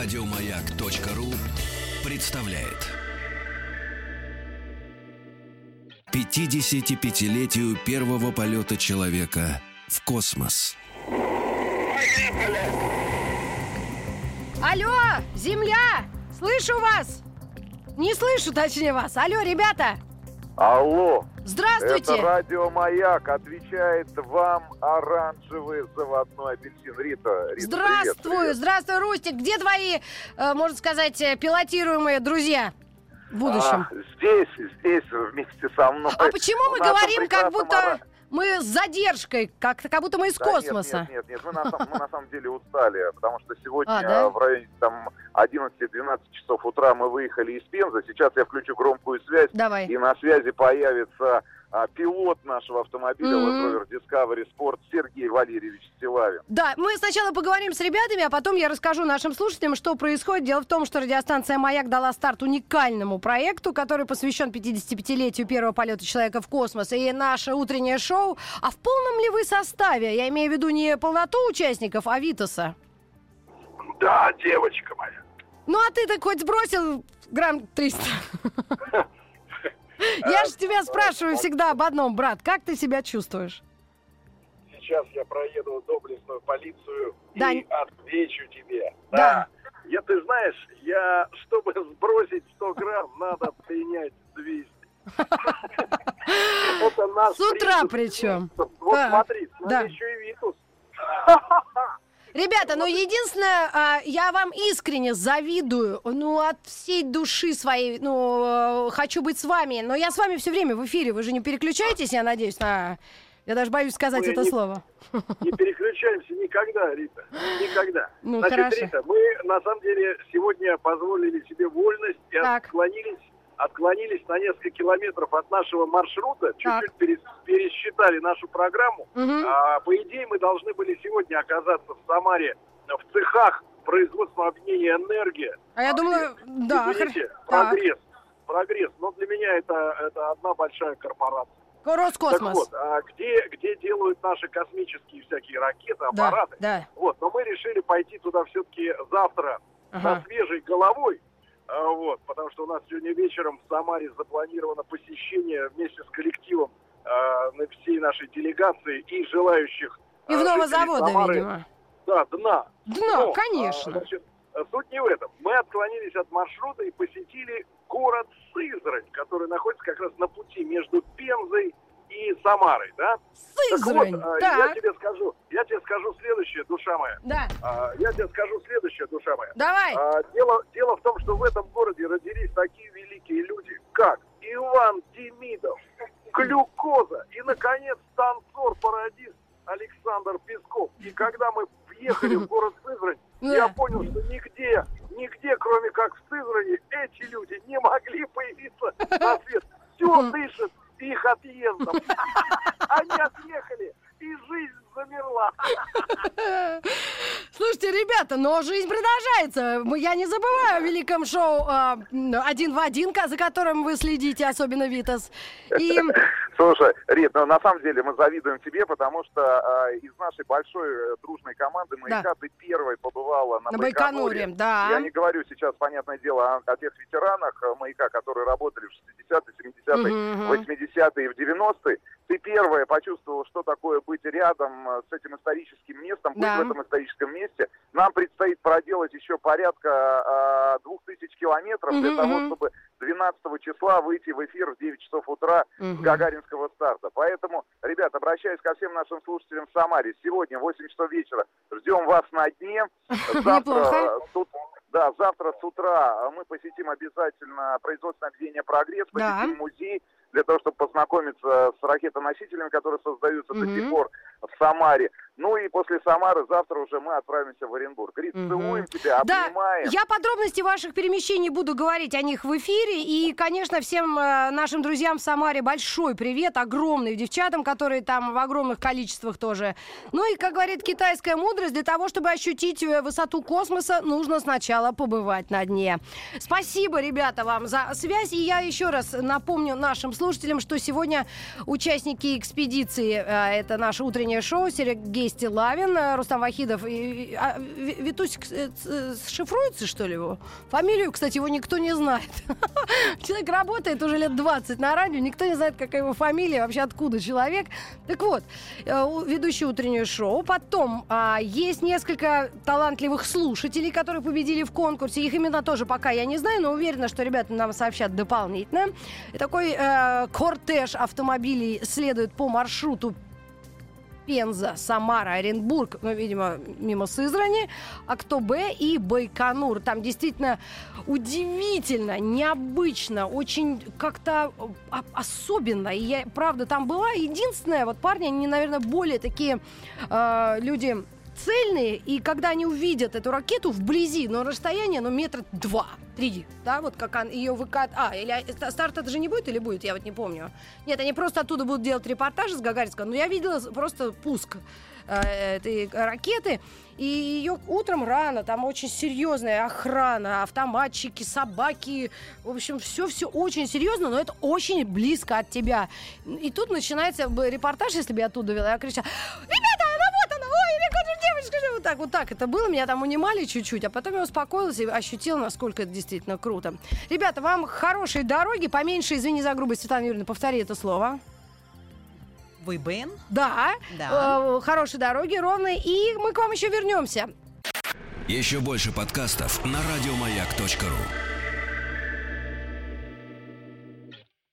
Радиомаяк.ру представляет 55-летию первого полета человека в космос. Алло, Земля! Слышу вас! Не слышу, точнее, вас. Алло, ребята! Алло, Здравствуйте! это радио «Маяк». Отвечает вам оранжевый заводной апельсин. Рита, Рита Здравствуй, привет, привет. здравствуй, Рустик. Где твои, э, можно сказать, э, пилотируемые друзья в будущем? А, здесь, здесь вместе со мной. А, почему мы говорим, как будто ора- мы с задержкой, как, как будто мы из Да космоса? Нет, нет, нет, мы на, мы на самом деле устали, потому что сегодня А, да? в районе там 11-12 часов утра мы выехали из Пензы. Сейчас я включу громкую связь, Давай. и на связи появится а, пилот нашего автомобиля Мгм. Land Rover Discovery Sport Сергей Валерьевич Стилавин. Да, мы сначала поговорим с ребятами, а потом я расскажу нашим слушателям, что происходит. Дело в том, что радиостанция «Маяк» дала старт уникальному проекту, который посвящен 55-летию первого полета человека в космос. И наше утреннее шоу. А в полном ли вы составе? Я имею в виду не полноту участников, а Витаса. Да, девочка моя. Ну, а ты-то хоть сбросил грамм 300? Я же тебя спрашиваю всегда об одном, брат. Как ты себя чувствуешь? Сейчас я проеду доблестную полицию Да. и отвечу тебе. Да. Я, ты знаешь, я, чтобы сбросить 100 грамм, надо принять 200. Это наш С утра причем. Вот смотри, с нами Да. еще. Ребята, ну единственное, а, я вам искренне завидую, ну от всей души своей, ну э, хочу быть с вами, но я с вами все время в эфире, вы же не переключаетесь, я надеюсь, на... Я даже боюсь сказать Мы это не- слово. Не переключаемся никогда, Рита. Никогда. Ну, Значит, хорошо. Рита, мы на самом деле сегодня позволили себе вольность и Так. отклонились, отклонились на несколько километров от нашего маршрута, чуть-чуть Так. перес- пересчитали нашу программу. Мгм. А, по идее, мы должны были сегодня оказаться в Самаре в цехах производственного объединения «Энергия». А я думаю, да. Извините, так. прогресс. Прогресс. Но для меня это, это одна большая корпорация. Так Роскосмос. вот, а где, где делают наши космические всякие ракеты, да, аппараты? да. Вот, но мы решили пойти туда все-таки завтра Ага. со свежей головой. А, Вот, потому что у нас сегодня вечером в Самаре запланировано посещение вместе с коллективом а, на всей нашей делегации и желающих а, Пивного жителей завода, Самары, видимо. Да, дна. Дно, Но, конечно. а, значит, а, суть не в этом. Мы отклонились от маршрута и посетили город Сызрань, который находится как раз на пути между Пензой и Самарой, да? Сызрань. Так вот, а, я Так, тебе скажу, я тебе скажу следующее, душа моя. да. А, Я тебе скажу следующее, душа моя. Давай. А, Дело, дело в том, что в этом городе родились такие великие люди, как Иван Демидов, Глюкоза и, наконец, танцор-пародист Александр Песков. И когда мы въехали в город Сызрань, я понял, что нигде, нигде, кроме как в Сызрани, эти люди не могли появиться на свет. Все дышит их отъездом. Они отъехали, и жизнь замерла. Слушайте, ребята, но жизнь продолжается. Я не забываю о великом шоу а, «Один в один», за которым вы следите, особенно Витас. И Слушай, Рит, ну на самом деле мы завидуем тебе, потому что а, из нашей большой э, дружной команды «Маяка» ты первой побывала на, на Байконуре, да. Я не говорю сейчас, понятное дело, о, о тех ветеранах э, «Маяка», которые работали в 60-е, 70-е, Мгм, мгм. 80-е и в 90-е. Ты первая почувствовала, что такое быть рядом э, с этим историческим местом, быть Да. в этом историческом месте. Нам предстоит проделать еще порядка двух тысяч километров для Мгм, того, чтобы 12 числа выйти в эфир в 9 часов утра с Мгм. Гагаринского старта. Поэтому, ребят, обращаюсь ко всем нашим слушателям в Самаре. Сегодня, в 8 часов вечера, ждем вас на дне. Завтра, Неплохо. э, с ут- да, завтра с утра э, мы посетим обязательно производственное объединение «Прогресс», Да. посетим музей для того, чтобы познакомиться с ракетоносителями, которые создаются до Мгм. сих пор в Самаре. Ну и после Самары завтра уже мы отправимся в Оренбург. Рит, Мгм. целуем тебя, Да, обнимаем. я подробности ваших перемещений буду говорить о них в эфире. И, конечно, всем э, нашим друзьям в Самаре большой привет, огромный, девчатам, которые там в огромных количествах тоже. Ну и, как говорит китайская мудрость, для того, чтобы ощутить э, высоту космоса, нужно сначала побывать на дне. Спасибо, ребята, вам за связь. И я еще раз напомню нашим слушателям, что сегодня участники экспедиции, э, это наше утреннее шоу, Сергей Стилавин, э, Рустам Вахидов. И, а, Витусь шифруется, что ли, его? Фамилию, кстати, его никто не знает. Человек работает уже лет 20 на радио, никто не знает, какая его фамилия, вообще откуда человек. Так вот, ведущий утреннее шоу. Потом а, есть несколько талантливых слушателей, которые победили в конкурсе. Их имена тоже пока я не знаю, но уверена, что ребята нам сообщат дополнительно. И такой э, кортеж автомобилей следует по маршруту Пенза, Самара, Оренбург, ну, видимо, мимо Сызрани, Актобе и Байконур. Там действительно удивительно, необычно, очень как-то а, особенно. И я, правда, там была единственная, вот парни, они, наверное, более такие э, люди цельные, и когда они увидят эту ракету вблизи, но расстояние, ну, метра два, три, да, вот как он, ее выкат... А, или а, старт это же не будет или будет, я вот не помню. Нет, они просто оттуда будут делать репортажи с Гагаринского, но я видела просто пуск э, этой ракеты, и ее утром рано, там очень серьезная охрана, автоматчики, собаки, в общем, все-все очень серьезно, но это очень близко от тебя. И тут начинается репортаж, если бы я оттуда вела, я кричала, ребята, вот так, вот так это было. Меня там унимали чуть-чуть, а потом я успокоилась и ощутила, насколько это действительно круто. Ребята, вам хорошей дороги, поменьше, извини за грубость, Светлана Юрьевна, повтори это слово. Выбен. Да. да. Э, хорошей дороги, ровной. И мы к вам еще вернемся. Еще больше подкастов на радиомаяк.ру